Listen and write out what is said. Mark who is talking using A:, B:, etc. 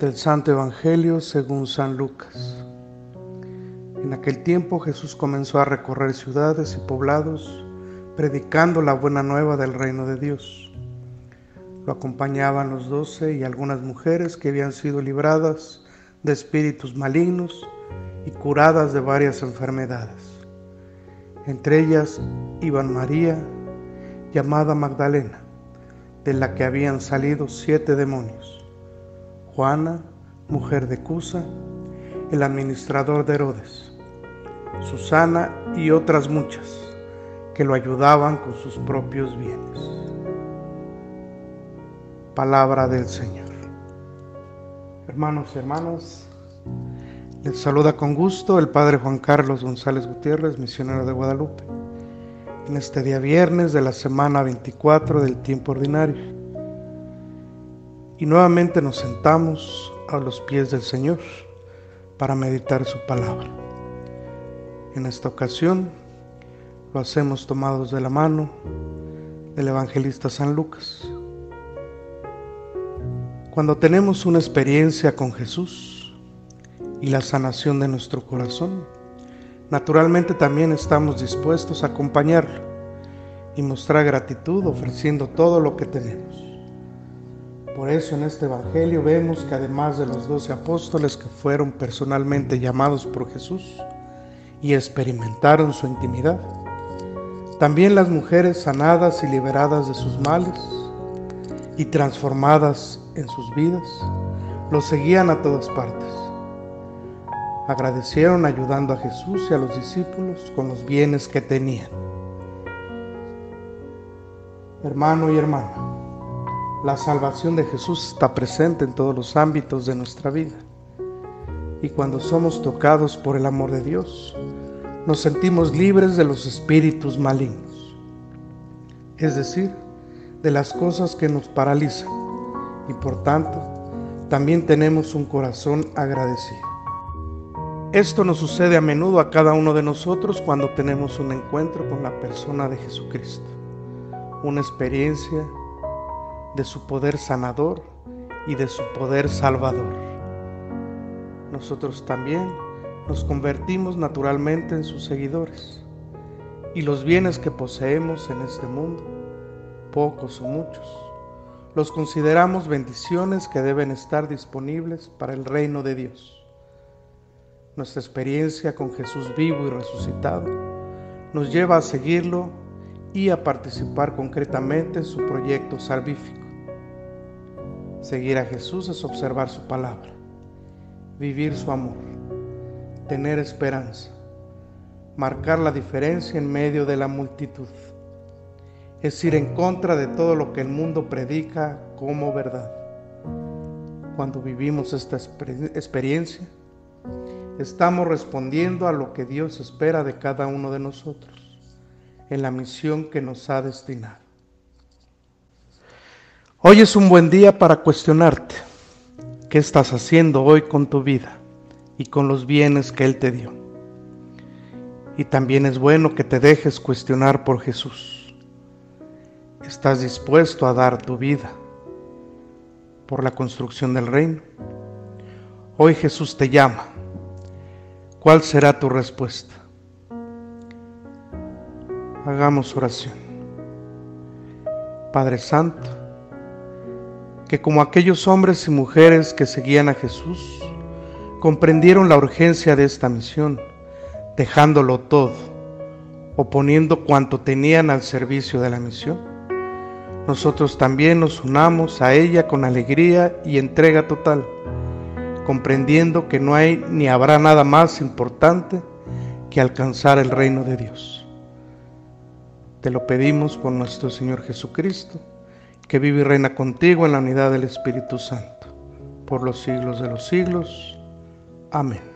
A: Del Santo Evangelio según San Lucas. En aquel tiempo Jesús comenzó a recorrer ciudades y poblados, predicando la buena nueva del reino de Dios. Lo acompañaban los doce y algunas mujeres que habían sido libradas de espíritus malignos y curadas de varias enfermedades. Entre ellas iban María, llamada Magdalena, de la que habían salido siete demonios Juana, mujer de Cusa, el administrador de Herodes, Susana y otras muchas que lo ayudaban con sus propios bienes. Palabra del Señor. Hermanos y hermanas, les saluda con gusto el Padre Juan Carlos González Gutiérrez, misionero de Guadalupe, en este día viernes de la semana 24 del tiempo ordinario y nuevamente nos sentamos a los pies del Señor para meditar su palabra. En esta ocasión lo hacemos tomados de la mano del evangelista San Lucas. Cuando tenemos una experiencia con Jesús y la sanación de nuestro corazón, naturalmente también estamos dispuestos a acompañarlo y mostrar gratitud ofreciendo todo lo que tenemos. Por eso en este Evangelio vemos que además de los doce apóstoles que fueron personalmente llamados por Jesús y experimentaron su intimidad, también las mujeres sanadas y liberadas de sus males y transformadas en sus vidas, lo seguían a todas partes. Agradecieron ayudando a Jesús y a los discípulos con los bienes que tenían. Hermano y hermana, la salvación de Jesús está presente en todos los ámbitos de nuestra vida. Y cuando somos tocados por el amor de Dios, nos sentimos libres de los espíritus malignos. Es decir, de las cosas que nos paralizan. Y por tanto, también tenemos un corazón agradecido. Esto nos sucede a menudo a cada uno de nosotros cuando tenemos un encuentro con la persona de Jesucristo, una experiencia de su poder sanador y de su poder salvador. Nosotros también nos convertimos naturalmente en sus seguidores y los bienes que poseemos en este mundo, pocos o muchos, los consideramos bendiciones que deben estar disponibles para el reino de Dios. Nuestra experiencia con Jesús vivo y resucitado nos lleva a seguirlo y a participar concretamente en su proyecto salvífico. Seguir a Jesús es observar su palabra, vivir su amor, tener esperanza, marcar la diferencia en medio de la multitud. Es ir en contra de todo lo que el mundo predica como verdad. Cuando vivimos esta experiencia, estamos respondiendo a lo que Dios espera de cada uno de nosotros, en la misión que nos ha destinado. Hoy es un buen día para cuestionarte qué estás haciendo hoy con tu vida y con los bienes que Él te dio. Y también es bueno que te dejes cuestionar por Jesús. ¿Estás dispuesto a dar tu vida por la construcción del reino? Hoy Jesús te llama. ¿Cuál será tu respuesta? Hagamos oración. Padre Santo, que como aquellos hombres y mujeres que seguían a Jesús, comprendieron la urgencia de esta misión, dejándolo todo, o poniendo cuanto tenían al servicio de la misión. Nosotros también nos unamos a ella con alegría y entrega total, comprendiendo que no hay ni habrá nada más importante que alcanzar el reino de Dios. Te lo pedimos por nuestro Señor Jesucristo que vive y reina contigo en la unidad del Espíritu Santo, por los siglos de los siglos. Amén.